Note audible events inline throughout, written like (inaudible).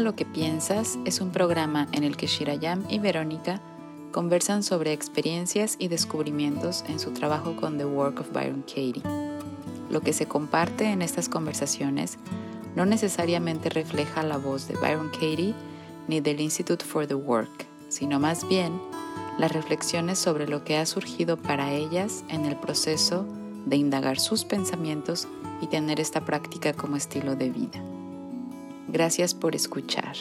Lo que piensas es un programa en el que Shirayam y Verónica conversan sobre experiencias y descubrimientos en su trabajo con The Work of Byron Katie. Lo que se comparte en estas conversaciones no necesariamente refleja la voz de Byron Katie ni del Institute for the Work, sino más bien las reflexiones sobre lo que ha surgido para ellas en el proceso de indagar sus pensamientos y tener esta práctica como estilo de vida. Gracias por escuchar.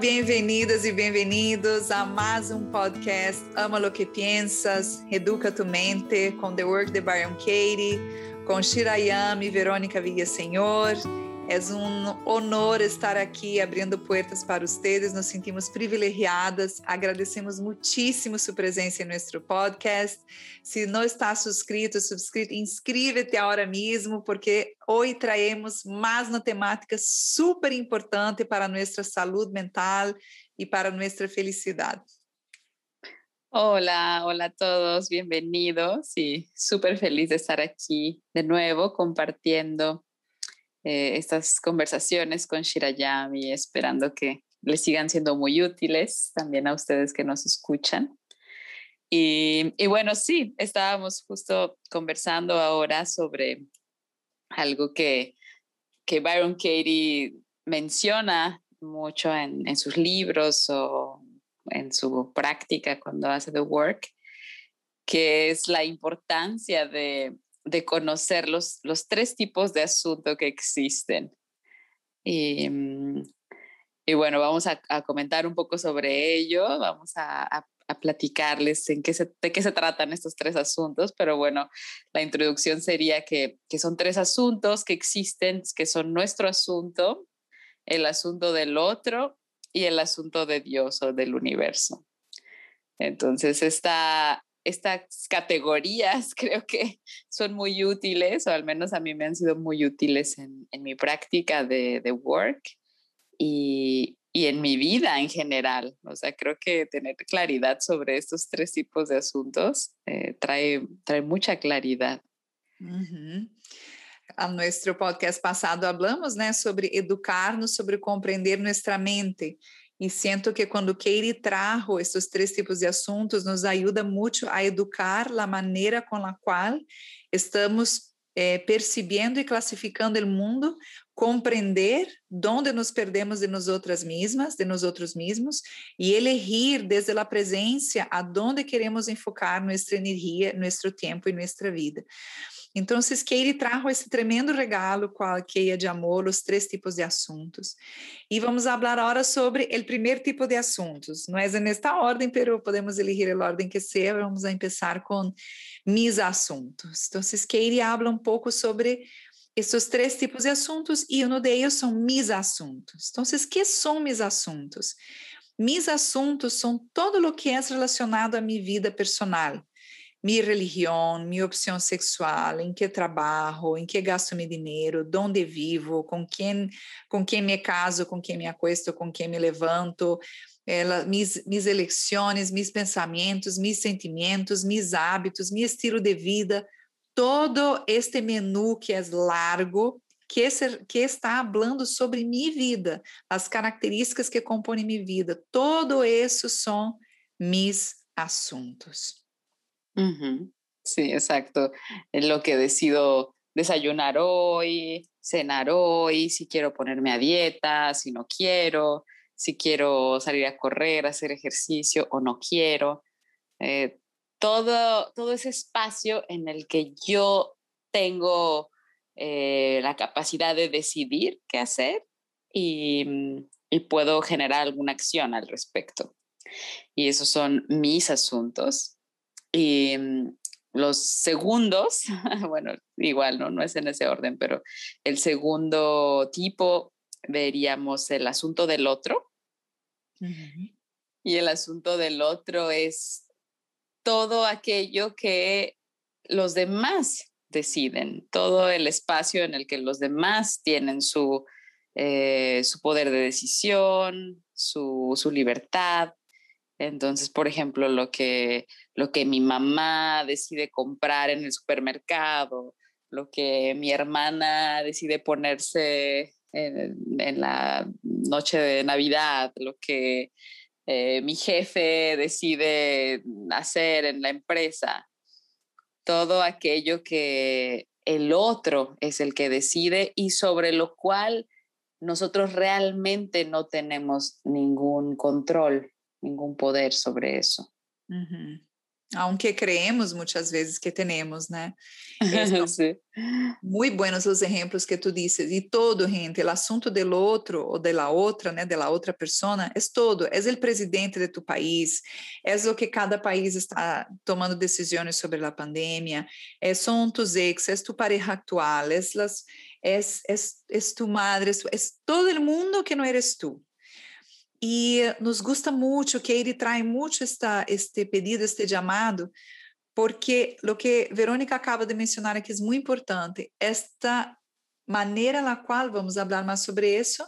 Bem-vindas e bem-vindos a mais um podcast Ama lo que Piensas, Educa tu Mente, com The Work de Byron Katie, com Shirayami, Verônica Villasenhor. É um honor estar aqui abrindo portas para vocês. Nos sentimos privilegiadas. Agradecemos muitíssimo sua presença em nosso podcast. Se não está suscrito, subscrito, inscreve-te agora mesmo, porque hoje traemos mais uma temática super importante para nossa saúde mental e para nossa felicidade. Hola, hola a todos, bienvenidos y súper feliz de estar aquí de nuevo compartiendo Eh, estas conversaciones con Shirayami, esperando que les sigan siendo muy útiles también a ustedes que nos escuchan. Y, bueno, sí, estábamos justo conversando ahora sobre algo que, que Byron Katie menciona mucho en, en sus libros o en su práctica cuando hace the work, que es la importancia de de conocer los, los tres tipos de asunto que existen. Y, mm, y bueno, vamos a, comentar un poco sobre ello, vamos a, a, a platicarles en qué se, de qué se tratan estos tres asuntos, pero bueno, la introducción sería que, que son tres asuntos que existen, que son nuestro asunto, el asunto del otro y el asunto de Dios o del universo. Entonces, esta, estas categorías (laughs) creo que son muy útiles, o al menos a mí me han sido muy útiles en, en mi práctica de, de work y, y, en mi vida en general. O sea, creo que tener claridad sobre estos tres tipos de asuntos eh, trae, trae mucha claridad. Uh -huh. A nuestro podcast pasado hablamos né, sobre educar-nos, sobre compreender nossa mente. E sinto que quando Katie trajo esses três tipos de assuntos, nos ajuda muito a educar a maneira com a qual estamos eh, percebendo e classificando o mundo, compreender onde nos perdemos de nós outras mesmas, de nós outros mesmos, e elegir desde a presença aonde queremos enfocar nossa energia, nosso tempo e nossa vida. Então, Katie trajo esse tremendo regalo com a queia de amor, os três tipos de assuntos. E vamos falar agora sobre o primeiro tipo de assuntos. Não é nesta ordem, mas podemos elegir a ordem que seja. Vamos a começar com mis assuntos. Então, Katie habla um pouco sobre esses três tipos de assuntos e um deles são mis assuntos. Então, que são mis assuntos? Mis assuntos são todo o que é relacionado à minha vida personal mi religião, minha opção sexual, em que trabalho, em que gasto meu dinheiro, onde vivo, com quem, com quem me caso, com quem me acuesto, com quem me levanto, mis, mis eleições, mis pensamentos, mis sentimentos, mis hábitos, meu estilo de vida, todo este menu que é largo, que, está falando sobre minha vida, as características que compõem minha vida, todo isso são mis assuntos. Uh -huh. Sí, exacto. Lo que decido desayunar hoy, cenar hoy, si quiero ponerme a dieta, si no quiero, si quiero salir a correr, hacer ejercicio o no quiero. Eh, todo, todo ese espacio en el que yo tengo eh, la capacidad de decidir qué hacer y, y puedo generar alguna acción al respecto. Y esos son mis asuntos. Y mm, los segundos, (laughs) bueno, igual, ¿no? No es en ese orden, pero el segundo tipo veríamos el asunto del otro. Uh -huh. Y el asunto del otro es todo aquello que los demás deciden, todo el espacio en el que los demás tienen su, eh, su poder de decisión, su, su, libertad. Entonces, por ejemplo, lo que, lo que mi mamá decide comprar en el supermercado, lo que mi hermana decide ponerse en, en la noche de Navidad, lo que eh, mi jefe decide hacer en la empresa, todo aquello que el otro es el que decide y sobre lo cual nosotros realmente no tenemos ningún control, ningún poder sobre eso. Aunque creemos muchas veces que tenemos, né? (laughs) sí. Muy buenos os ejemplos que tu dices. E todo, gente, o assunto do outro ou da outra, né, da outra pessoa, é todo. És o presidente de tu país, és o que cada país está tomando decisões sobre a pandemia, é, são tus ex, és tu pareja actual, és, las, és, és, és tu madre, és todo o mundo que não eres tu. E nos gusta muito que ele traz muito esta, este pedido, este chamado, porque o que Verônica acaba de mencionar aqui é muito importante. Esta maneira na qual vamos falar mais sobre isso,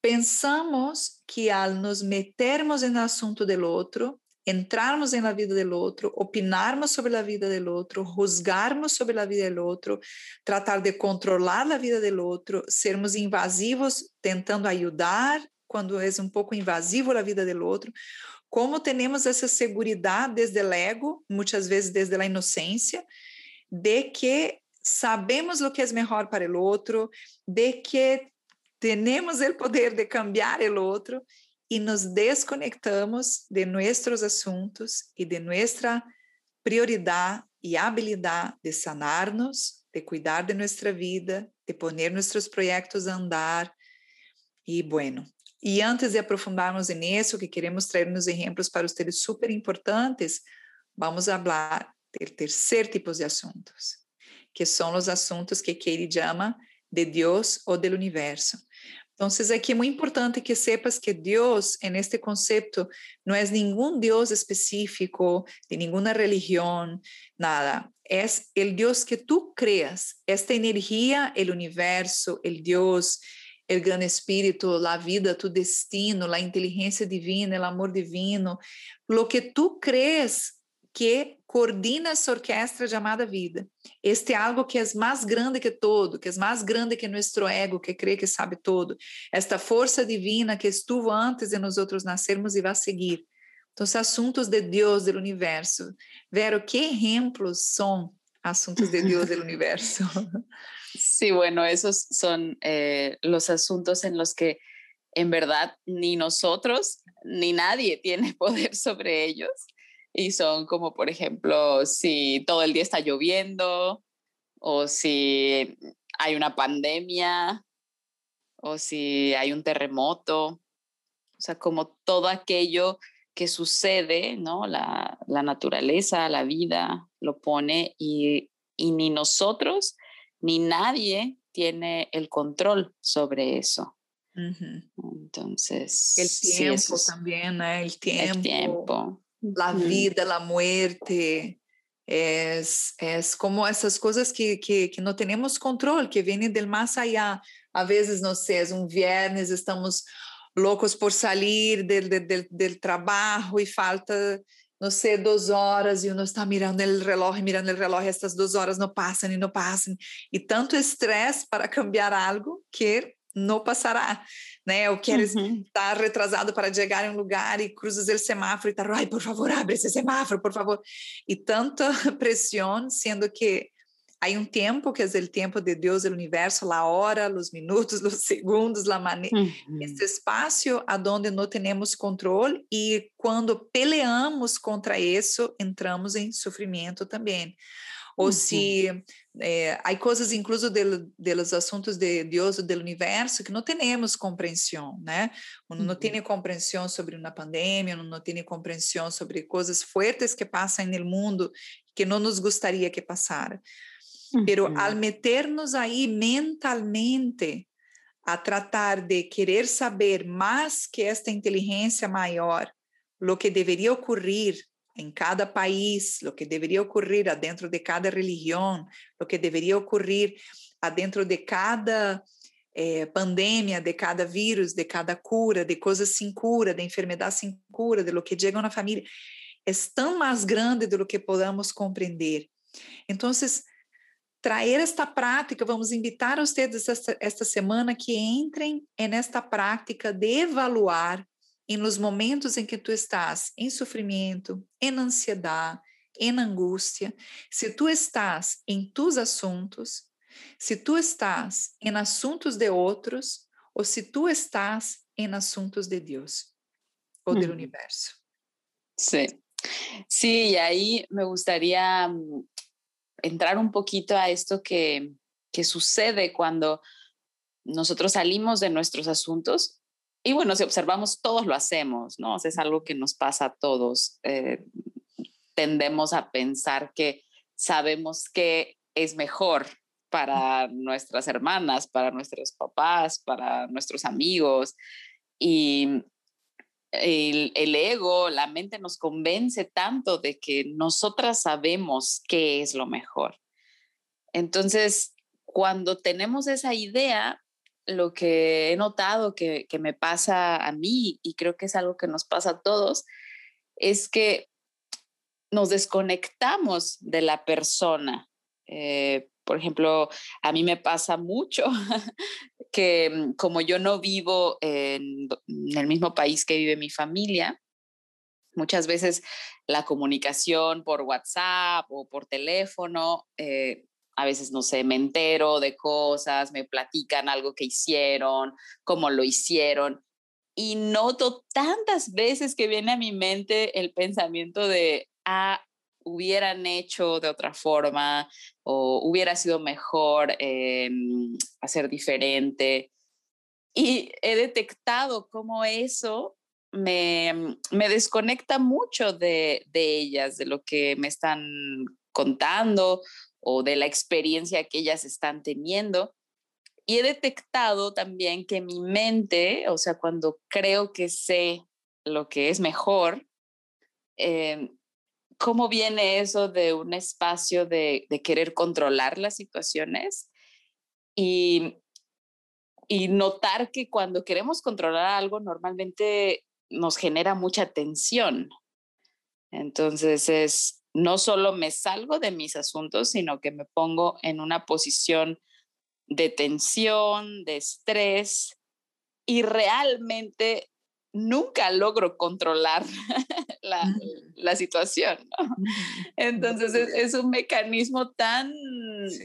pensamos que ao nos metermos no assunto do outro, entrarmos na vida do outro, opinarmos sobre a vida do outro, juzgarmos sobre a vida do outro, tratar de controlar a vida do outro, sermos invasivos tentando ajudar quando é um pouco invasivo a vida do outro, como temos essa segurança desde o ego, muitas vezes desde a inocência, de que sabemos o que é melhor para o outro, de que temos o poder de cambiar o outro e nos desconectamos de nossos assuntos e de nossa prioridade e habilidade de sanar-nos, de cuidar de nossa vida, de poner nossos projetos a andar. E, bueno, e antes de aprofundarmos nisso, que queremos trazer nos exemplos para vocês super importantes, vamos falar do terceiro tipo de assuntos, que são os assuntos que Katie chama de Deus ou do universo. Então, aqui é muito importante que sepas que Deus, en este conceito, não é nenhum Deus específico, de nenhuma religião, nada. É o Deus que tu creas, esta energia, o universo, o Deus, el gran espírito, la vida, tu destino, la inteligencia divina, el amor divino, lo que tu crees que coordina essa orquestra chamada vida. Este é algo que é mais grande que todo, que é mais grande que nosso ego, que crê que sabe todo. Esta força divina que estuvo antes de nós outros nascermos e vai seguir. Então, assuntos de Deus, do universo. Vero, que exemplos são assuntos de Deus, do universo? (laughs) Sí, bueno, esos son eh, los asuntos en los que en verdad ni nosotros ni nadie (laughs) tiene poder sobre ellos. Y son como, por ejemplo, si todo el día está lloviendo o si hay una pandemia o si hay un terremoto. O sea, como todo aquello que sucede, ¿no? La, la naturaleza, la vida lo pone y, y ni nosotros ni nadie tiene el control sobre eso. Entonces, el tiempo también, el tiempo, el tiempo. la vida, la muerte. Es, es como esas cosas que, que, que, no tenemos control, que vienen del más allá. A veces, no sé, es un viernes, estamos loucos por salir del, del, del trabajo y falta não sei, duas horas e uno está mirando o relógio, mirando o relógio, estas duas horas não passam e não passam. E tanto estresse para cambiar algo que não passará, né? Ou queres uhum. estar retrasado para chegar em um lugar e cruzas o semáforo e tá, ai, por favor, abre esse semáforo, por favor. E tanta (laughs) pressão, sendo que há um tempo que é o tempo de Deus, o universo, a hora, os minutos, (laughs) os segundos, a maneira, uhum. esse espaço aonde não temos controle e quando peleamos contra isso, entramos em sofrimento também. Ou uhum. se é, há coisas incluso de, de los assuntos de Deus ou do universo que não temos compreensão, né? Uhum. Não tem compreensão sobre uma pandemia, não tem compreensão sobre coisas fortes que passam no mundo que não nos gostaria que passara. Pero al meternos ahí mentalmente a tratar de querer saber más que esta inteligencia mayor, lo que debería ocurrir en cada país, lo que debería ocurrir adentro de cada religión, lo que debería ocurrir adentro de cada é, pandemia, de cada vírus, de cada cura, de coisas sem cura, de enfermidade sem cura, de lo que chega na família, é tão mais grande do que podamos compreender. Então, trazer esta prática, vamos invitar vocês esta, esta semana que entrem nesta prática de evaluar em nos momentos em que tu estás em sofrimento, em ansiedade, em angústia, se tu estás em tus assuntos, se tu estás em assuntos de outros ou se tu estás em assuntos de Deus ou do universo. Sí, sí, y ahí me gustaría mm, entrar un poquito a esto que, que sucede cuando nosotros salimos de nuestros asuntos. Y bueno, si observamos, todos lo hacemos, ¿no? es algo que nos pasa a todos. Eh, tendemos a pensar que sabemos que es mejor para nuestras hermanas, para nuestros papás, para nuestros amigos. Y el, ego, la mente nos convence tanto de que nosotras sabemos qué es lo mejor. Entonces, cuando tenemos esa idea, lo que he notado que, que me pasa a mí, y creo que es algo que nos pasa a todos, es que nos desconectamos de la persona. Eh, por ejemplo, a mí me pasa mucho (laughs) que mm, como yo no vivo en, el mismo país que vive mi familia, muchas veces la comunicación por WhatsApp o por teléfono, eh, a veces no sé, me entero de cosas, me platican algo que hicieron, cómo lo hicieron. Y noto tantas veces que viene a mi mente el pensamiento de, ah, hubieran hecho de otra forma o hubiera sido mejor eh, hacer diferente. Y he detectado cómo eso me, me desconecta mucho de, de, ellas, de lo que me están contando o de la experiencia que ellas están teniendo. Y he detectado también que mi mente, o sea, cuando creo que sé lo que es mejor, eh, ¿Cómo viene eso de un espacio de, querer controlar las situaciones? Y, y notar que cuando queremos controlar algo normalmente nos genera mucha tensión. Entonces es, no solo me salgo de mis asuntos, sino que me pongo en una posición de tensión, de estrés y realmente nunca logro controlar (laughs) la, situación. Entonces es, un mecanismo tan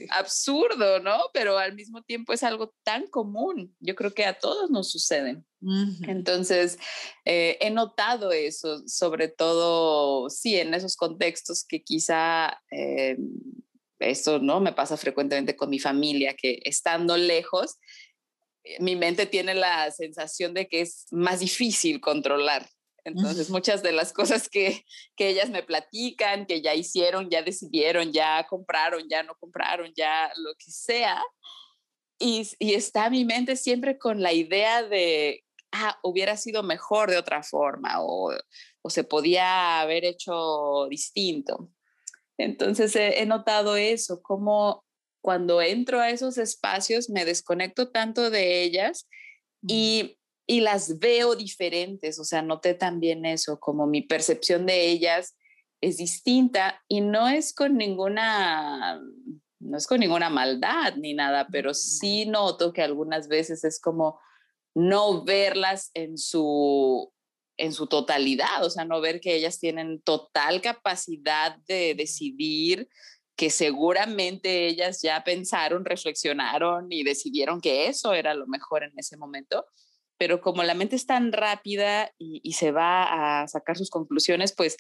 absurdo, ¿no? Pero al mismo tiempo es algo tan común. Yo creo que a todos nos sucede. Entonces, eh, he notado eso, sobre todo, sí, en esos contextos que quizá... Eh, esto no me pasa frecuentemente con mi familia, que estando lejos, mi mente tiene la sensación de que es más difícil controlar. Entonces, muchas de las cosas que, que ellas me platican, que ya hicieron, ya decidieron, ya compraron, ya no compraron, ya lo que sea. Y, y está mi mente siempre con la idea de, ah, hubiera sido mejor de otra forma o, o se podía haber hecho distinto. Entonces he, he notado eso, como cuando entro a esos espacios me desconecto tanto de ellas y, y las veo diferentes, o sea, noté también eso, como mi percepción de ellas es distinta y no es con ninguna no es con ninguna maldad ni nada, pero sí noto que algunas veces es como no verlas en su en su totalidad, o sea, no ver que ellas tienen total capacidad de decidir, que seguramente ellas ya pensaron, reflexionaron y decidieron que eso era lo mejor en ese momento. Pero como la mente es tan rápida y, se va a sacar sus conclusiones, pues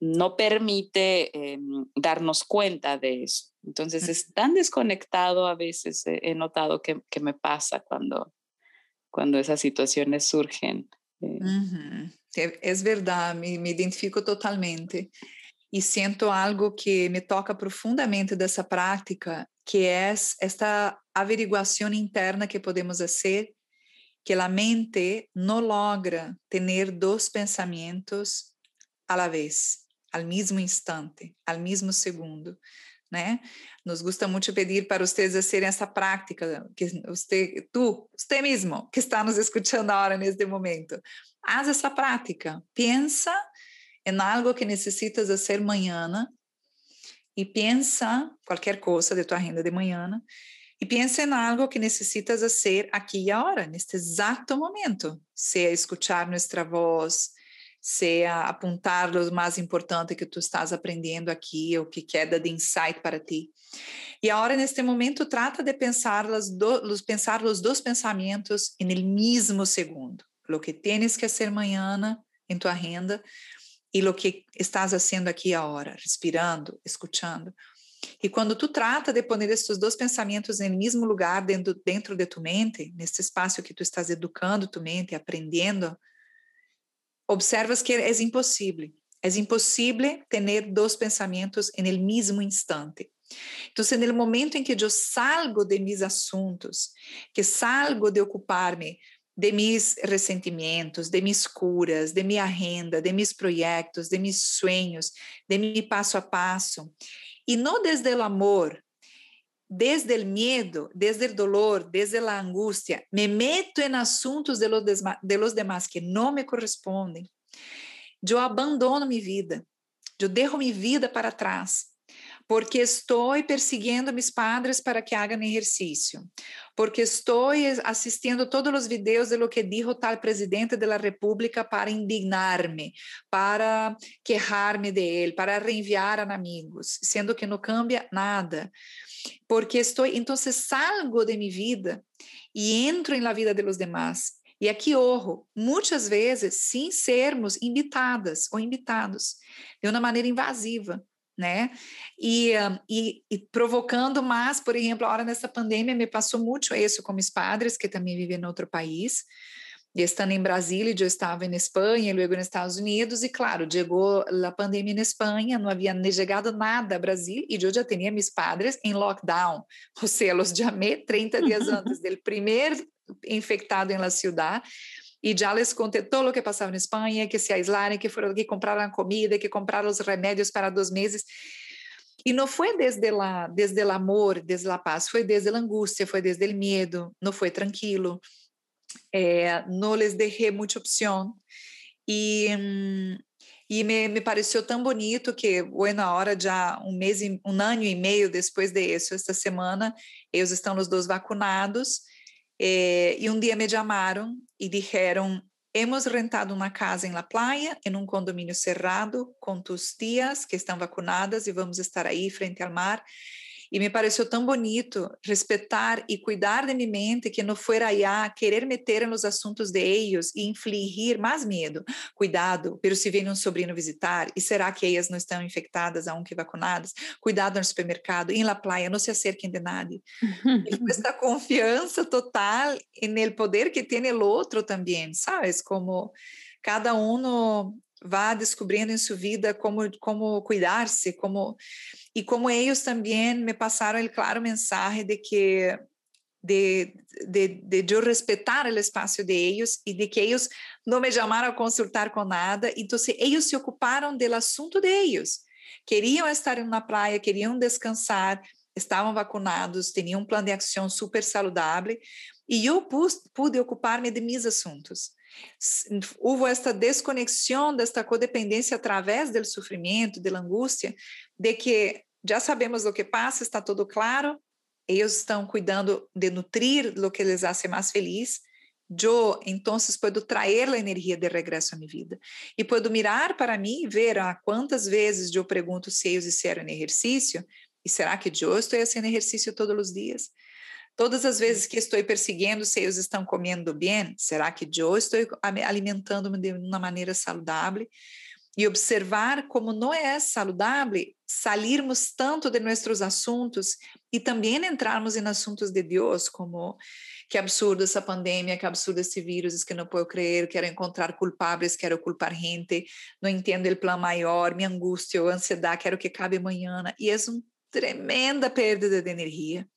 no permite em, darnos cuenta de eso. Entonces es tan desconectado a veces, he notado que, me pasa cuando, cuando esas situaciones surgen. Eh. Es verdad, me, me identifico totalmente. E sinto algo que me toca profundamente dessa prática, que é esta averiguação interna que podemos fazer, que a mente não logra ter dois pensamentos a la vez, al mesmo instante, al mesmo segundo. né? Nos gusta muito pedir para vocês hacerem essa prática, que você, tu, você mesmo, que está nos escutando agora neste momento, haz essa prática. Pensa em algo que necessitas fazer amanhã e pensa qualquer coisa de tua agenda de manhã e pensa em algo que necessitas fazer aqui e agora, neste exato momento, seja escutar nossa voz, seja apontar o mais importante que tu estás aprendendo aqui, o que queda de insight para ti. E agora, neste momento, trata de pensar do, pensar os dois pensamentos no mesmo segundo. O que tens que fazer amanhã em tua agenda e o que estás fazendo aqui agora, respirando, escutando. E quando tu trata de poner esses dois pensamentos no mesmo lugar dentro, dentro de tu mente, nesse espaço que tu estás educando tu mente, aprendendo, observas que é impossível. É impossível ter dois pensamentos no mesmo instante. Então, no momento em que eu salgo de mis assuntos, que salgo de ocupar-me de mis ressentimentos, de mis curas, de minha renda, de mis projetos, de mis sonhos, de mi passo a passo, e não desde o amor, desde o medo, desde o dolor, desde a angústia, me meto em assuntos de los, de los demás que não me correspondem. Eu abandono minha vida, eu derro minha vida para trás, porque estou perseguindo mis padres para que hagan exercício, porque estou assistindo todos os vídeos de lo que dijo tal presidente da República para indignar-me, para quejar-me de ele, para reenviar a amigos, sendo que não cambia nada porque estou, então salgo de minha vida e entro na vida de los demás. E aqui orro, muitas vezes, sem sermos invitadas ou invitados, de uma maneira invasiva, né? E, e, e, provocando mais, por exemplo, a hora dessa pandemia me passou muito isso com meus padres, que também vivem em outro país, e estando em Brasília, eu estava em Espanha, luego nos Estados Unidos, e claro, chegou a pandemia na Espanha, não havia chegado nada a Brasil, e eu já tinha meus padres em lockdown, (laughs) ou seja, os chamei 30 dias (laughs) antes do primeiro infectado em la ciudad, e já contei todo o que passava na Espanha, que se aislaram, que foram que compraram comida, que compraram os remédios para dois meses. E não foi desde lá, desde o amor, desde a paz, foi desde a angústia, foi desde o medo, não foi tranquilo é, não les deixei muita opção. E, e me, me pareceu tão bonito que, bueno, hora já um mês, um ano e meio depois disso, esta semana, eles estão os dois vacunados. É, e um dia me chamaram e disseram: Hemos rentado uma casa em La Playa, em um condomínio cerrado, com tus tias que estão vacunadas e vamos estar aí frente ao mar. E me pareceu tão bonito respeitar e cuidar de minha mente que não fuera a querer meter nos assuntos de eles e infligir mais medo. Cuidado, pero se vem um sobrinho visitar, e será que elas não estão infectadas aunque vacunadas? Cuidado no supermercado, em la playa, não se acerquem de nadie. esta confiança total no poder que tem o outro também, sabes? Como cada um vá descobrindo em sua vida como como cuidar-se, como e como eles também me passaram o claro mensagem de que de, de, de eu respeitar o espaço de eles e de que eles não me chamaram a consultar com nada, então eles se ocuparam do assunto de eles. Queriam estar na praia, queriam descansar, estavam vacunados, tinham um plano de ação super saudável e eu pude ocupar-me de meus assuntos. Houve esta desconexão, desta codependência através do sofrimento, da angústia, de que já sabemos o que passa, está tudo claro, eles estão cuidando de nutrir o que eles hace mais feliz. Eu, então, posso trazer a energia de regresso à minha vida. E posso mirar para mim e ver ah, quantas vezes eu pergunto se eles fizeram exercício, e será que eu estou fazendo exercício todos os dias? Todas as vezes que estou perseguindo se eles estão comendo bem, será que eu estou alimentando-me de uma maneira saudável? E observar como não é saudável salirmos tanto de nossos assuntos e também entrarmos em assuntos de Deus, como que absurdo essa pandemia, que absurdo esse vírus, que não posso crer, quero encontrar culpables, quero culpar gente, não entendo o plano maior, minha angústia, ansiedade, quero que cabe amanhã. E é uma tremenda perda de energia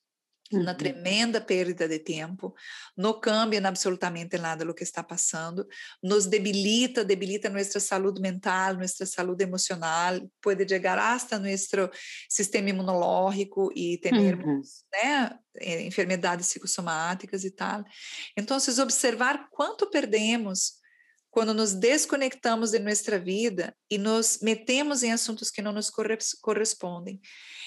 uma uhum. tremenda perda de tempo, não cambia absolutamente nada do que está passando, nos debilita, debilita nossa saúde mental, nossa saúde emocional, pode chegar hasta nosso sistema imunológico e termos uhum. né, eh, enfermidades psicossomáticas e tal. Então, observar quanto perdemos quando nos desconectamos de nossa vida e nos metemos em assuntos que não nos correspondem.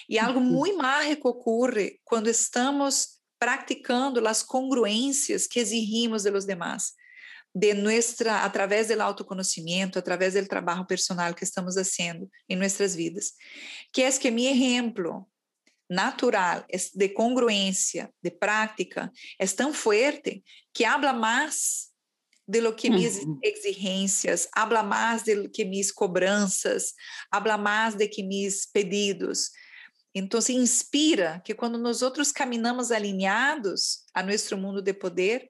E algo muito mágico ocorre quando estamos praticando as congruências que exigimos de los demás, de nuestra, através do autoconhecimento, através do trabalho personal que estamos fazendo em nossas vidas. Que é que meu exemplo natural de congruência, de prática, é tão forte que habla mais de lo que mis uhum. exigências, habla mais de lo que mis cobranças, habla mais de que mis pedidos. Então, se inspira que quando nós outros caminhamos alinhados a nosso mundo de poder,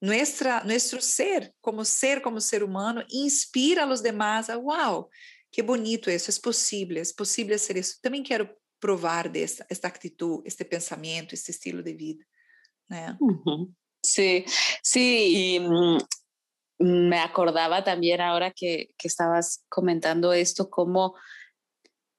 nuestra, nosso ser, como ser, como ser humano, inspira a los demás a, uau, que bonito isso, é possível, é possível ser isso. Também quero provar dessa esta atitude, este pensamento, este estilo de vida, né? Uhum. Sí, sí, y me acordaba también ahora que, que estabas comentando esto, como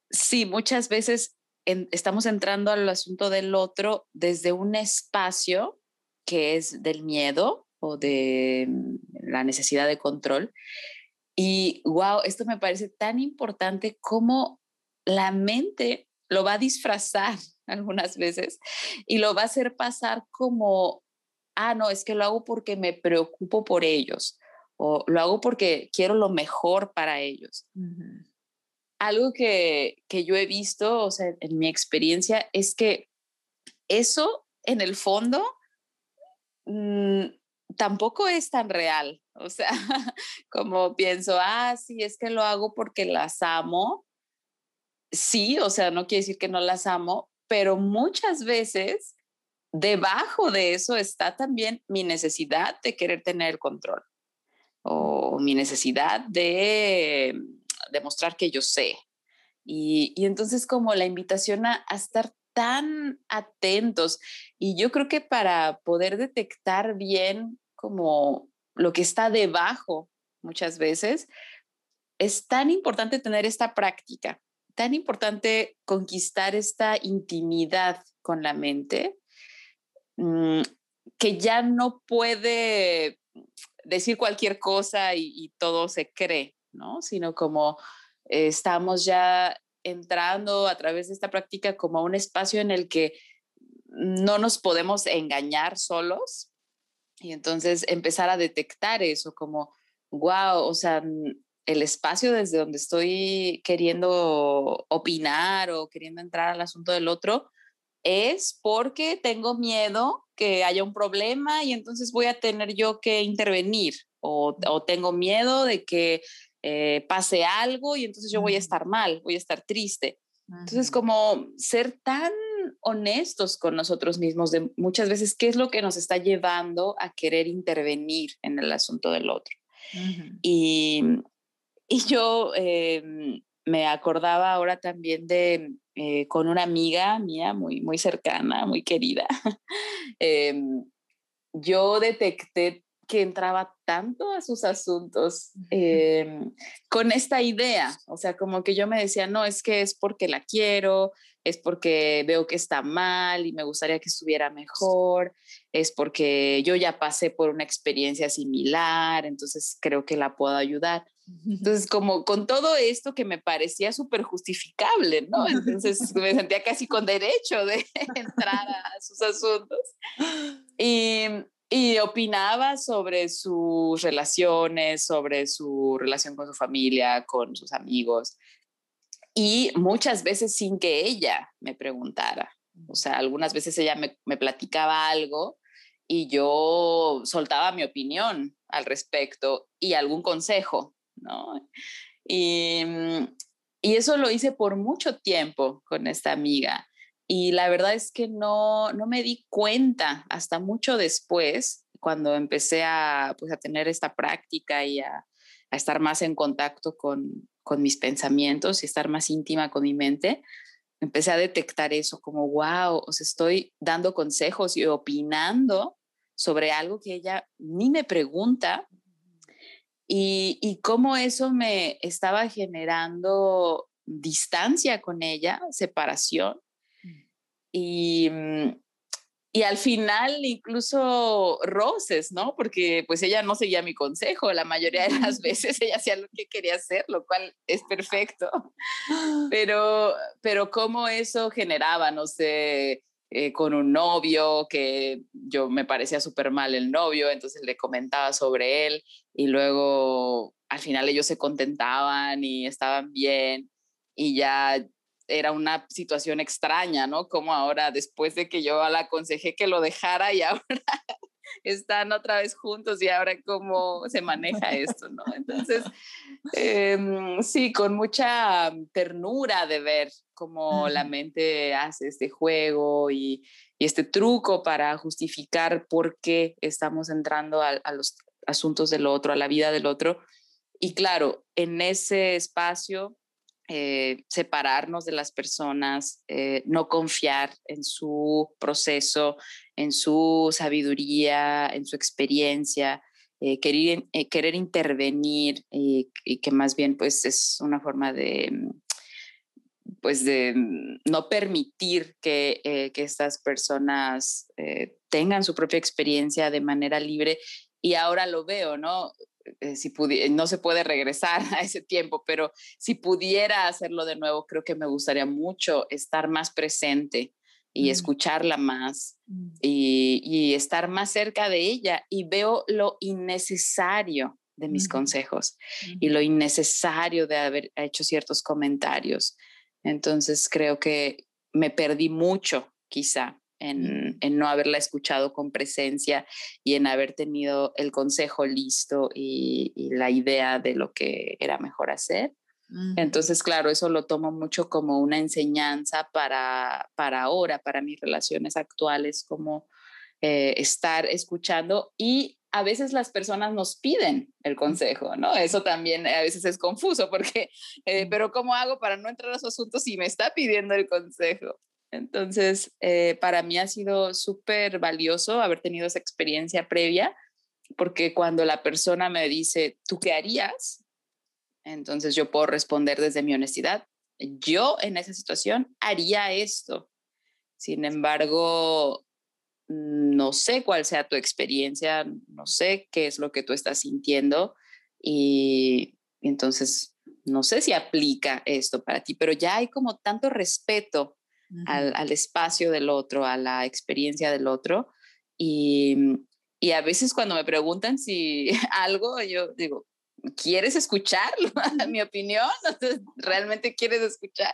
sí, muchas veces estamos entrando al asunto del otro desde un espacio que es del miedo o de mm, la necesidad de control. Y wow, esto me parece tan importante como la mente lo va a disfrazar (laughs) algunas veces y lo va a hacer pasar como, ah, no, es que lo hago porque me preocupo por ellos o lo hago porque quiero lo mejor para ellos. Algo que, que, yo he visto, o sea, en mi experiencia, es que eso, en el fondo, mm, tampoco es tan real. O sea, (laughs) como pienso, ah, sí, es que lo hago porque las amo. Sí, o sea, no quiere decir que no las amo, pero muchas veces debajo de eso está también mi necesidad de querer tener el control o mi necesidad de demostrar que yo sé. Y, entonces como la invitación a, estar tan atentos y yo creo que para poder detectar bien como lo que está debajo muchas veces, es tan importante tener esta práctica, tan importante conquistar esta intimidad con la mente, mm, que ya no puede decir cualquier cosa y, todo se cree, ¿no? Sino como eh, estamos ya entrando a través de esta práctica como a un espacio en el que no nos podemos engañar solos y entonces empezar a detectar eso como, wow, o sea, el espacio desde donde estoy queriendo opinar o queriendo entrar al asunto del otro es porque tengo miedo que haya un problema y entonces voy a tener yo que intervenir o, tengo miedo de que eh, pase algo y entonces yo voy a estar mal, voy a estar triste. Entonces, como ser tan honestos con nosotros mismos de muchas veces qué es lo que nos está llevando a querer intervenir en el asunto del otro. y, y, yo em, me acordaba ahora también de eh, con una amiga mía muy, muy cercana, muy querida. (laughs) Em, yo detecté que entraba tanto a sus asuntos em, con esta idea, o sea, como que yo me decía, no, es que es porque la quiero, es porque veo que está mal y me gustaría que estuviera mejor, es porque yo ya pasé por una experiencia similar, entonces creo que la puedo ayudar. Entonces, como con todo esto que me parecía súper justificable, ¿no? Entonces me sentía casi con derecho de (laughs) entrar a sus asuntos. Y, y opinaba sobre sus relaciones, sobre su relación con su familia, con sus amigos. Y muchas veces sin que ella me preguntara. O sea, algunas veces ella me, me platicaba algo y yo soltaba mi opinión al respecto y algún consejo ¿no? Y, mm, y eso lo hice por mucho tiempo con esta amiga. Y la verdad es que no, no me di cuenta hasta mucho después, cuando empecé a, pues, a tener esta práctica y a, a estar más en contacto con, con mis pensamientos y estar más íntima con mi mente, empecé a detectar eso, como, wow, os estoy dando consejos y opinando sobre algo que ella ni me pregunta y, y cómo eso me estaba generando distancia con ella, separación. Mm. Y, mm, y al final incluso roces, ¿no? Porque pues ella no seguía mi consejo, la mayoría de las (laughs) veces ella hacía lo que quería hacer, lo cual es perfecto, (gasps) pero, pero cómo eso generaba, no sé, eh, con un novio que yo me parecía súper mal el novio, entonces le comentaba sobre él y luego al final ellos se contentaban y estaban bien y ya era una situación extraña, ¿no? Como ahora, después de que yo la aconsejé que lo dejara y (laughs) ahora están otra vez juntos y ahora cómo se maneja esto, ¿no? Entonces, (laughs) em, sí, con mucha ternura de ver cómo la mente hace este juego y, este truco para justificar por qué estamos entrando a, a los asuntos del otro, a la vida del otro. Y claro, en ese espacio eh, separarnos de las personas, eh, no confiar en su proceso, en su sabiduría, en su experiencia, eh, querer, intervenir y, que más bien pues es una forma de pues de no permitir que estas personas tengan su propia experiencia de manera libre y ahora lo veo, ¿no? Eh, si no se puede regresar (laughs) a ese tiempo, pero si pudiera hacerlo de nuevo, creo que me gustaría mucho estar más presente y mm. escucharla más mm. y, estar más cerca de ella y veo lo innecesario de mis consejos y lo innecesario de haber hecho ciertos comentarios. Entonces creo que me perdí mucho quizá en, no haberla escuchado con presencia y en haber tenido el consejo listo y, la idea de lo que era mejor hacer. Entonces, claro, eso lo tomo mucho como una enseñanza para, para ahora, para mis relaciones actuales, como eh, estar escuchando y a veces las personas nos piden el consejo, ¿no? Eso también a veces es confuso porque, eh, pero ¿cómo hago para no entrar a su asunto si me está pidiendo el consejo? Entonces, eh, para mí ha sido súper valioso haber tenido esa experiencia previa, porque cuando la persona me dice, ¿tú qué harías? Entonces yo puedo responder desde mi honestidad, yo en esa situación haría esto. Sin embargo, no sé cuál sea tu experiencia, no sé qué es lo que tú estás sintiendo y entonces no sé si aplica esto para ti, pero ya hay como tanto respeto al, espacio del otro, a la experiencia del otro. Y, y a veces cuando me preguntan si (laughs) algo, yo digo, ¿quieres escucharlo? (laughs) Mi opinión, (laughs) ¿realmente quieres escuchar?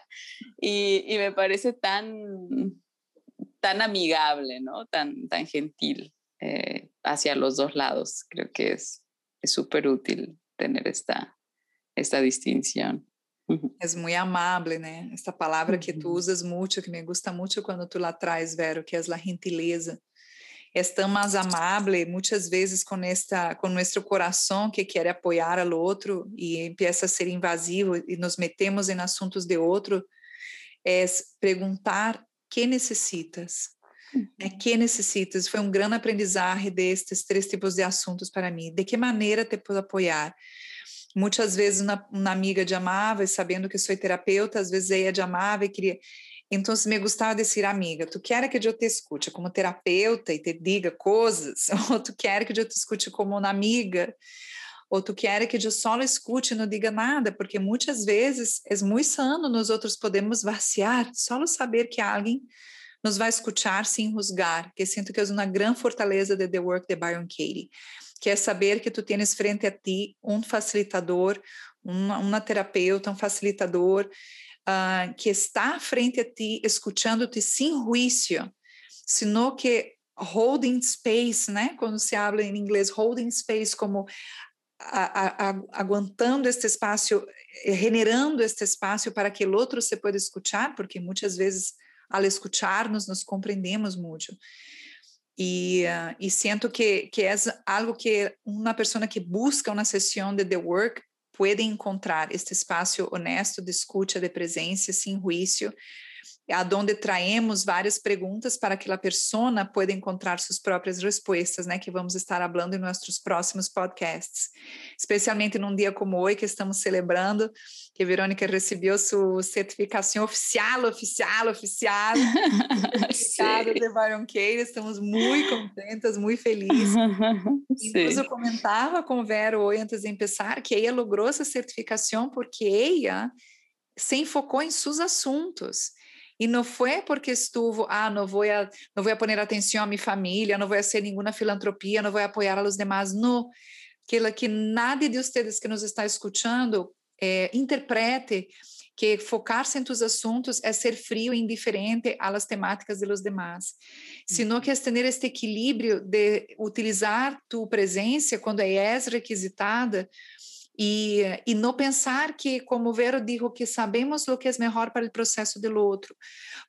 Y, y, me parece tan, tan amigable, ¿no? Tan, tan gentil eh, hacia los dos lados. Creo que es súper útil tener esta, esta distinción. É muito amável, né? Esta palavra que tu usas muito, que me gusta muito quando tu lá traz, Vero, que é a gentileza. É tão mais amável, muitas vezes com esta, com nosso coração que quer apoiar ao outro e empieza a ser invasivo e nos metemos em assuntos de outro, é perguntar que necessitas, né? Que necessitas? Foi um grande aprendizagem destes três tipos de assuntos para mim. De que maneira te posso apoiar? Muitas vezes uma, amiga de amável, sabendo que sou terapeuta, às vezes ela de amável e queria... Então, me gostava de dizer, amiga, tu quer que eu te escute como terapeuta e te diga coisas? (laughs) Ou tu quer que eu te escute como uma amiga? Ou tu quer que eu só escute e não diga nada? Porque muitas vezes é muito sano, nós outros podemos vaciar, só saber que alguém nos vai escutar sem rusgar, que sinto que é uma grande fortaleza de The Work de Byron Katie que é saber que tu tens frente a ti um facilitador, uma, uma terapeuta, um facilitador uh, que está frente a ti, escutando-te sem juízo, sino que holding space, né? Quando se habla em inglês, holding space como a, a, a, aguantando este espaço, generando este espaço para que o outro se pueda escutar, porque muitas vezes ao escutar-nos, nos compreendemos muito. E, uh, e sinto que, que é algo que uma pessoa que busca uma sessão de The Work pode encontrar este espaço honesto de escuta, de presença, sem juízo, aonde traemos várias perguntas para que a pessoa pueda encontrar suas próprias respostas, né, que vamos estar falando em nossos próximos podcasts, especialmente num dia como hoje que estamos celebrando que Verônica recebeu sua certificação oficial, oficial, oficial, (laughs) certificado de Baronqueira, estamos muito contentas, muito felizes. (laughs) Incluso eu comentava com o Vero hoje antes de começar que ela logrou essa certificação porque ela se enfocou em seus assuntos. E não foi porque estuvo, ah, não vou a, não vou a poner atenção a minha família, não vou fazer nenhuma filantropia, não vou apoiar a los demás, não. Que, que nadie de vocês que nos está escutando eh, interprete que focar-se em seus assuntos é ser frio e indiferente às temáticas de los demás, sino que é ter este equilíbrio de utilizar tu presença quando é requisitada e, e não pensar que, como Vero dijo, que sabemos o que é melhor para o processo do outro,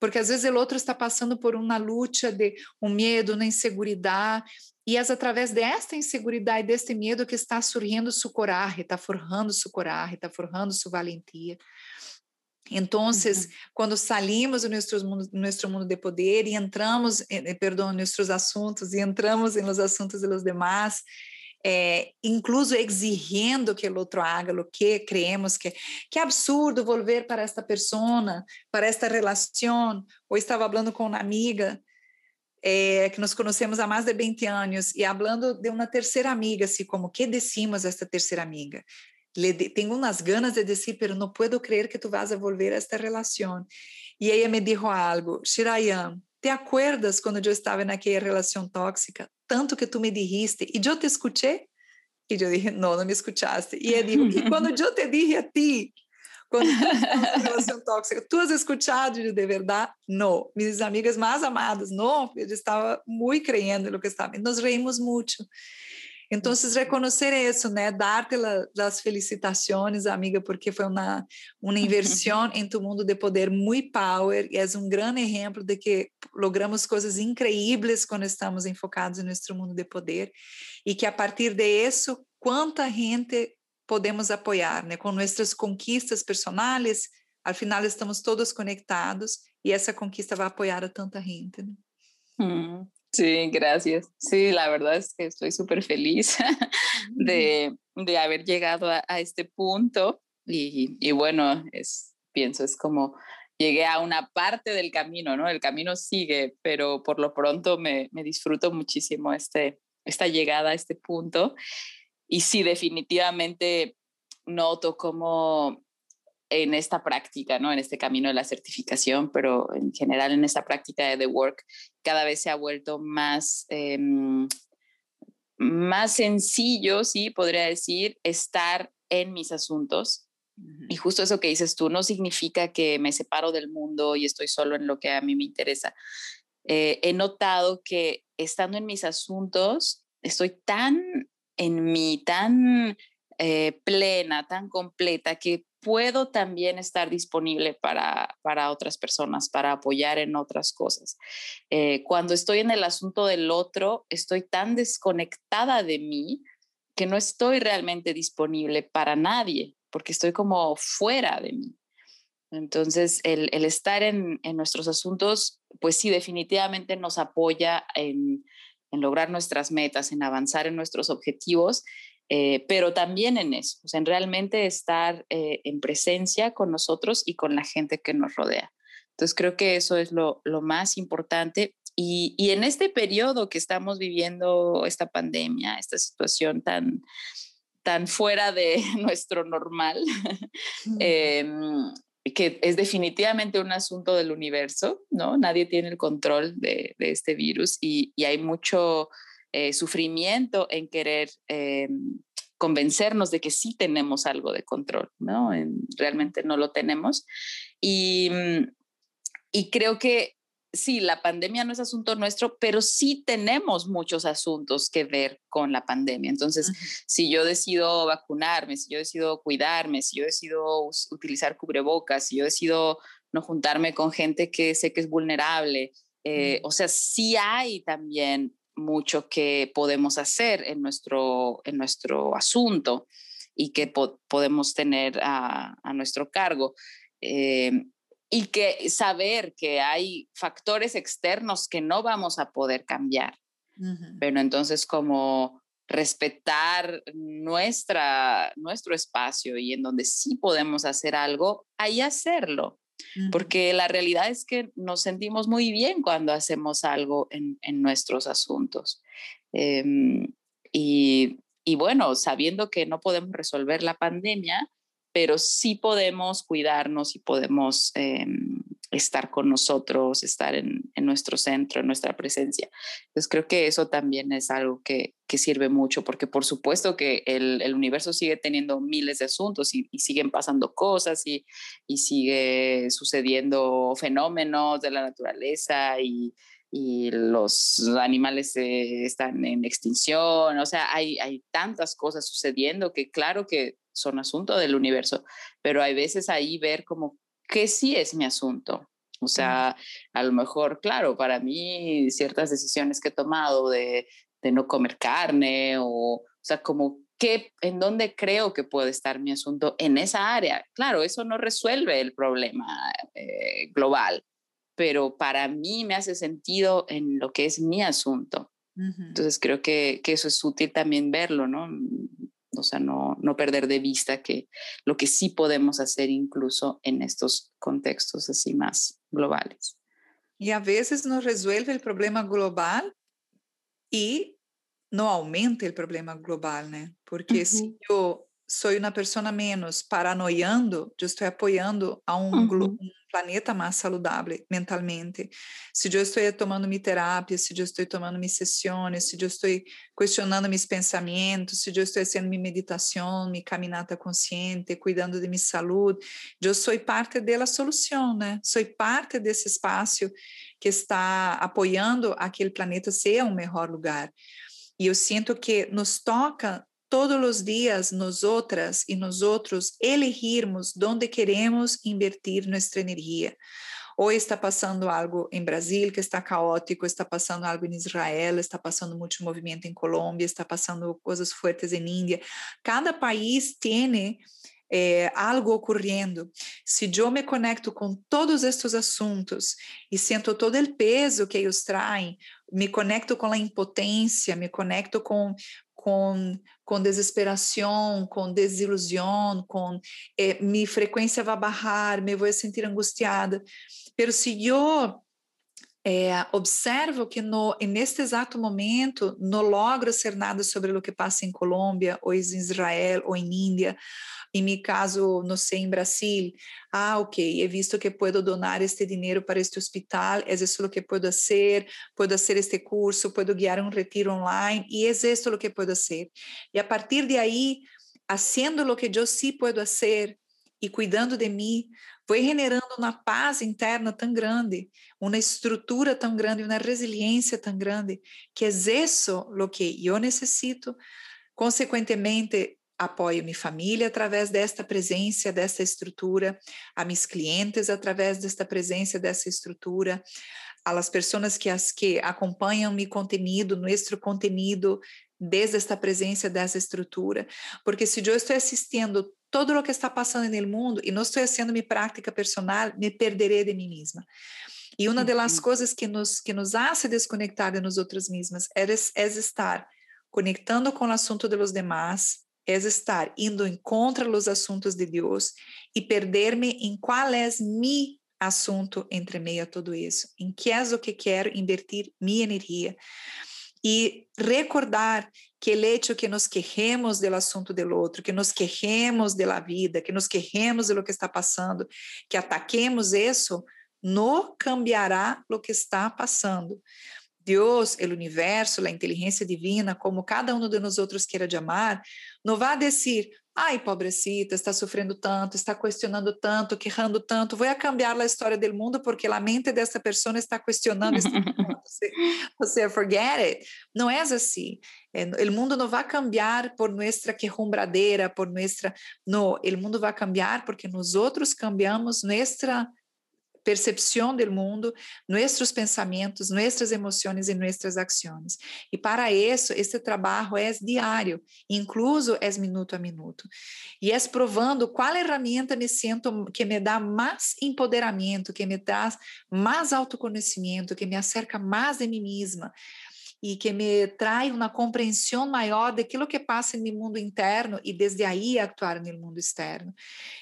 porque às vezes o outro está passando por uma luta de um medo, uma inseguridade, e é através desta inseguridade, deste medo que está surgindo sua coragem, está forjando sua coragem, está forjando sua valentia. Então, uhum. quando salimos do nosso mundo, nosso mundo de poder e entramos, eh, eh perdão, nossos assuntos e entramos nos assuntos dos demais, é, incluso exigindo que o outro haga o que creemos que que absurdo volver para esta pessoa, para esta relação. Ou estava falando com uma amiga é, que nos conhecemos há mais de 20 anos e falando de uma terceira amiga, assim como que decimos esta terceira amiga. Le tenho umas ganas de dizer, pero não puedo creer que tu vas a volver a esta relação. E ela me disse algo, Shirayan, te acuerdas quando eu estava naquela relação tóxica? tanto que tu me dijiste e eu te escutei? E eu disse, não, não me escutaste. E ele disse, quando eu te dije a ti, quando relação tóxica, tu has escutado de verdade? Não. Minhas amigas mais amadas, não, eu estava muito creyendo no que estava. Nos reímos muito. Então, reconhecer isso, né? Dar-te as felicitações, amiga, porque foi uma, uma inversão (laughs) em tu mundo de poder muito power e é um grande exemplo de que logramos coisas incríveis quando estamos enfocados em nosso mundo de poder e que a partir de isso, quanta gente podemos apoiar, né? Com nossas conquistas personais, al final estamos todos conectados e essa conquista vai apoiar a tanta gente, né? Hum. Sí, gracias. Sí, la verdad es que estoy súper feliz (laughs) de, de, haber llegado a, a este punto y, y, bueno, es, pienso, es como llegué a una parte del camino, ¿no? El camino sigue, pero por lo pronto me, me disfruto muchísimo este, esta llegada a este punto. Y sí, definitivamente noto como en esta práctica, ¿no? En este camino de la certificación, pero en general en esta práctica de The Work, cada vez se ha vuelto más, eh, más sencillo, sí, podría decir, estar en mis asuntos. Y justo eso que dices tú, no significa que me separo del mundo y estoy solo en lo que a mí me interesa. Eh, he notado que estando en mis asuntos, estoy tan en mí, tan eh, plena, tan completa, que puedo también estar disponible para, para otras personas, para apoyar en otras cosas. Eh, cuando estoy en el asunto del otro, estoy tan desconectada de mí que no estoy realmente disponible para nadie, porque estoy como fuera de mí. Entonces, el, el estar en, en, nuestros asuntos, pues sí, definitivamente nos apoya en, en lograr nuestras metas, en avanzar en nuestros objetivos eh, pero también en eso, o sea, en realmente estar eh, en presencia con nosotros y con la gente que nos rodea. Entonces creo que eso es lo, lo más importante. Y, y, en este periodo que estamos viviendo, esta pandemia, esta situación tan, tan fuera de (laughs) nuestro normal, (laughs) eh, que es definitivamente un asunto del universo, ¿no? Nadie tiene el control de, de este virus y, y hay mucho eh, sufrimiento en querer eh, convencernos de que sí tenemos algo de control, ¿no? realmente no lo tenemos. Y, mm, y creo que sí, la pandemia no es asunto nuestro, pero sí tenemos muchos asuntos que ver con la pandemia. Entonces, si yo decido vacunarme, si yo decido cuidarme, si yo decido utilizar cubrebocas, si yo decido no juntarme con gente que sé que es vulnerable, eh, o sea, sí hay también mucho que podemos hacer en nuestro, en nuestro asunto y que podemos tener a, nuestro cargo. Eh, y que saber que hay factores externos que no vamos a poder cambiar. Pero entonces como respetar nuestra, nuestro espacio y en donde sí podemos hacer algo, ahí hacerlo. Porque la realidad es que nos sentimos muy bien cuando hacemos algo en, nuestros asuntos. Em, y, y bueno, sabiendo que no podemos resolver la pandemia, pero sí podemos cuidarnos y podemos em, estar con nosotros, estar en, nuestro centro, en nuestra presencia. Entonces creo que eso también es algo que, sirve mucho, porque por supuesto que el, universo sigue teniendo miles de asuntos y, siguen pasando cosas y, sigue sucediendo fenómenos de la naturaleza y, los animales eh, están en extinción, o sea, hay, hay tantas cosas sucediendo que claro que son asunto del universo, pero hay veces ahí ver como que sí es mi asunto. O sea, a lo mejor, claro, para mí ciertas decisiones que he tomado de, de no comer carne o, o sea, como que, en dónde creo que puede estar mi asunto en esa área. Claro, eso no resuelve el problema eh, global, pero para mí me hace sentido en lo que es mi asunto. Entonces creo que, que, eso es útil también verlo, ¿no? O sea, no, no perder de vista que lo que sí podemos hacer incluso en estos contextos así más globales. Y a veces no resuelve el problema global y no aumenta el problema global, ¿no? Porque si yo soy una persona menos paranoiando, yo estoy apoyando a un, planeta mais saudável mentalmente. Se eu estou tomando minha terapia, se eu estou tomando minhas sessões, se eu estou questionando meus pensamentos, se eu estou fazendo minha meditação, minha caminhada consciente, cuidando de minha saúde, eu sou parte da solução, né? Sou parte desse espaço que está apoiando aquele planeta ser um melhor lugar. E eu sinto que nos toca todos os dias nós outras e nós outros elegirmos onde queremos invertir nossa energia. Hoje está passando algo em Brasil que está caótico, está passando algo em Israel, está passando muito movimento em Colômbia, está passando coisas fortes em Índia. Cada país tem é, algo ocorrendo. Se eu me conecto com todos estes assuntos e sinto todo o peso que eles traem, me conecto com a impotência, me conecto com com, com desesperação, com desilusão, com eh, minha frequência vai baixar, me vou sentir angustiada. Mas se eu é, observo que no, neste exato momento não logro ser nada sobre o que passa em Colômbia, ou em Israel, ou em Índia, em meu caso, não sei, em Brasil, ah, ok, he visto que puedo donar este dinheiro para este hospital, é isso o que puedo fazer, puedo fazer este curso, puedo guiar um retiro online, e é isso o que puedo fazer. E a partir de aí, haciendo o que eu sí puedo fazer e cuidando de mim, vou generando uma paz interna tão grande, uma estrutura tão grande, uma resiliência tão grande, que é isso o que eu necessito. Consequentemente, apoio minha família através desta presença, desta estrutura, a meus clientes através desta presença, dessa estrutura, as pessoas que as que acompanham meu conteúdo, nosso conteúdo, desde esta presença dessa estrutura, porque se eu estou assistindo todo o que está passando no mundo e não estou fazendo minha prática personal, me perderei de mim mesma. E uma das coisas que nos que nos hace desconectar de nós outras mesmas é, é estar conectando com o assunto de los demás, é estar indo em contra os assuntos de Deus e perder-me em qual é mi assunto entre meio a tudo isso, em que é o que quero invertir minha energia e recordar que o hecho que nos quejemos do assunto do outro, que nos quejemos da vida, que nos quejemos de lo que está passando, que ataquemos isso, não cambiará o que está passando. Deus, o universo, a inteligência divina, como cada um de nós outros queira amar, não vai dizer, ai, pobrecita, está sofrendo tanto, está questionando tanto, querrando tanto, vou cambiar a história do mundo porque a mente dessa pessoa está questionando isso. (laughs) você, você forget it. Não é assim. O mundo não vai cambiar por nossa querumbradeira, por nossa... Não, o mundo vai cambiar porque nós outros cambiamos nossa percepción del mundo, nuestros pensamientos, nuestras emociones y nuestras acciones. Y para eso, este trabajo es diario, incluso es minuto a minuto. E é provando qual ferramenta me sinto que me dá mais empoderamento, que me traz mais autoconhecimento, que me acerca mais de mim mesma e que me traz uma compreensão maior daquilo que passa no mundo interno e desde aí actuar no mundo externo.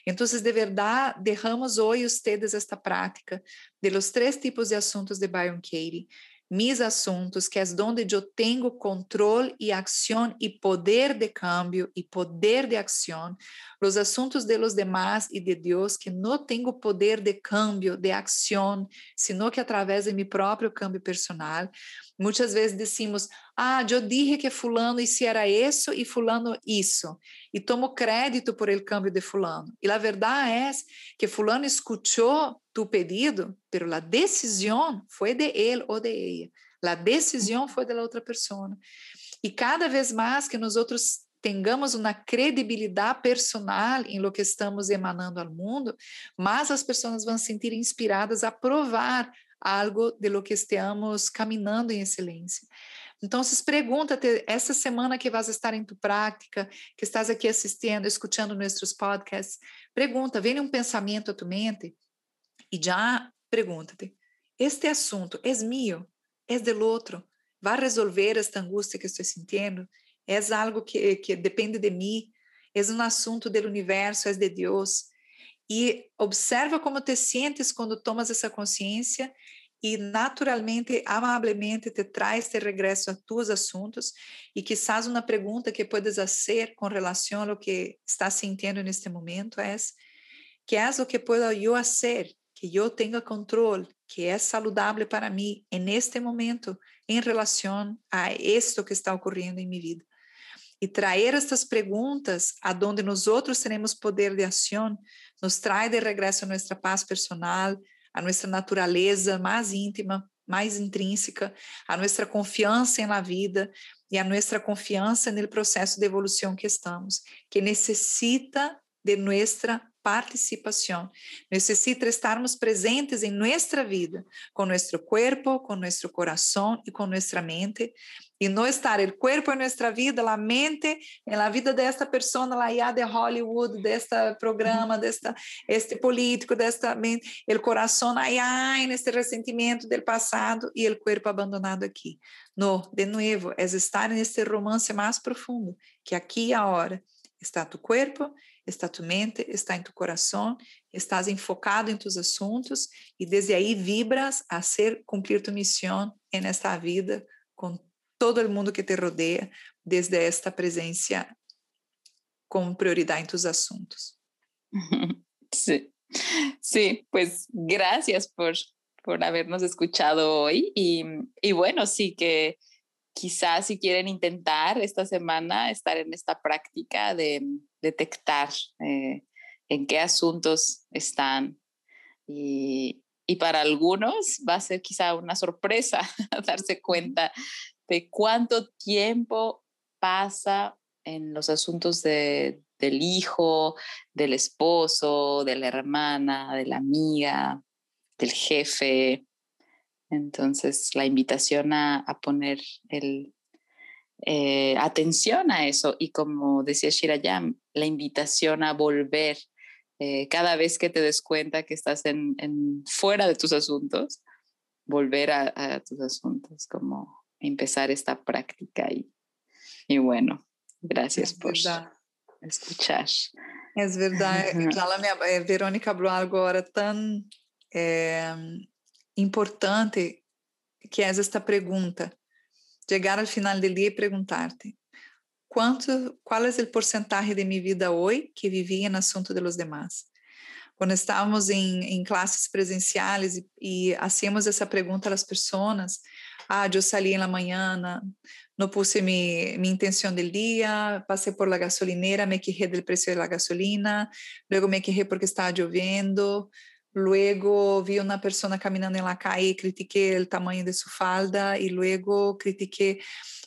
Então, de verdade, derramos hoje ustedes esta prática de los três tipos de assuntos de Byron Katie mis asuntos, que es donde yo tengo control y acción y poder de cambio y poder de acción, los asuntos de los demás y de Dios, que no tengo poder de cambio, de acción, sino que a través de mi propio cambio personal. Muitas vezes decimos, ah, eu dije que fulano hiciera isso e fulano isso, e tomo crédito por el cambio de fulano. E a verdade é que fulano escutou tu pedido, pero la decisión foi de ele ou de ella. La decisión foi de la outra pessoa. E cada vez mais que nós outros tengamos uma credibilidade personal em lo que estamos emanando ao mundo, mais as pessoas vão se sentir inspiradas a provar algo de lo que estamos caminhando em excelência. Então, pergunta-te, essa semana que vas estar em tu prática, que estás aqui assistindo, escutando nossos podcasts, pergunta, vem um pensamento a tu mente e já pergunta-te, este assunto é meu? É del outro? Vai resolver esta angústia que estou sentindo? É algo que, que depende de mim? É um assunto do universo? É de Deus? E observa como te sientes quando tomas essa consciência e naturalmente, amablemente te traz de regresso a tus assuntos e quizás uma pergunta que puedes fazer com relação ao que estás sintiendo neste momento é que é o que puedo eu fazer que eu tenha controle, que é saludável para mim neste momento em relação a isto que está ocorrendo em minha vida. E trazer estas perguntas aonde nós outros teremos poder de ação, nos traz de regresso a nossa paz personal, a nossa natureza mais íntima, mais intrínseca, a nossa confiança na vida e a nossa confiança no processo de evolução que estamos, que necessita de nossa participação. Necessita estarmos presentes em nossa vida, com nosso corpo, com nosso coração e com nossa mente, e não estar o corpo em nossa vida, a mente em la vida desta pessoa lá allá de Hollywood, deste programa, desta este político, desta mente, o coração allá neste ressentimento do passado e o corpo abandonado aqui. No, de novo, é estar neste romance mais profundo, que aqui e agora está tu corpo está tu mente, está em tu coração, estás enfocado em tus assuntos e desde aí vibras a ser cumprir tu missão em esta vida com todo o mundo que te rodeia, desde esta presença como prioridade em tus assuntos. (laughs) Sí, sí, pues gracias por, por habernos escuchado hoy y, y bueno, sí que quizás si quieren intentar esta semana estar en esta práctica de detectar eh, en qué asuntos están. Y, y, para algunos va a ser quizá una sorpresa (laughs) darse cuenta de cuánto tiempo pasa en los asuntos de, del hijo, del esposo, de la hermana, de la amiga, del jefe. Entonces, la invitación a, a poner el, eh, atención a eso y como decía Shirayam, la invitación a volver eh, cada vez que te des cuenta que estás en, en fuera de tus asuntos, volver a, a, tus asuntos, como empezar esta práctica y, y bueno, gracias es por verdad. escuchar. Es verdad, me, eh, Verônica falou agora tão é, importante que é esta pergunta llegar al final del día y preguntarte, ¿cuánto, ¿cuál es el porcentaje de mi vida hoy que viví en asunto de los demás? Quando estávamos em, em classes presenciais e, e hacíamos essa pergunta às pessoas, ah, eu saí na manhã, não puse mi, mi intenção del dia, passei por la gasolinera, me quejé del precio de la gasolina, luego me quejé porque estava chovendo, Luego vi una persona caminando en la calle y critiqué el tamaño de su falda y luego critiqué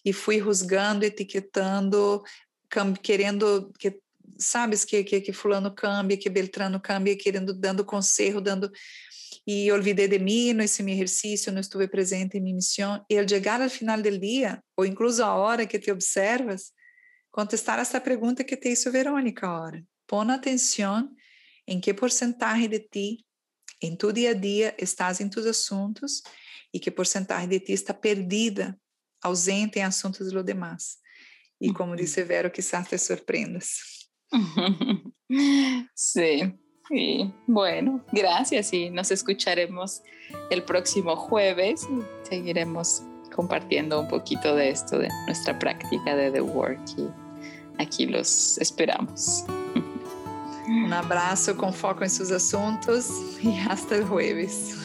y fui juzgando, etiquetando, querendo que sabes que, que, que fulano cambia, que Beltrano cambia, querendo, dando conselho, dando e olvidei de mim, hice mi exercício, não estive presente em minha missão. E ao chegar ao final do dia, ou incluso a hora que te observas, contestar esta pergunta que te hizo Verônica agora. Põe atenção em que porcentagem de ti, em tu dia a dia, estás em tus assuntos e que porcentagem de ti está perdida, ausente em assuntos de lo demás. E como disse Vero, quizás te surpreendas. (laughs) Sí, y bueno, gracias y nos escucharemos el próximo jueves y seguiremos compartiendo un poquito de esto, de nuestra práctica de The Work y aquí los esperamos. Un abrazo con foco en sus asuntos y (laughs) hasta el jueves.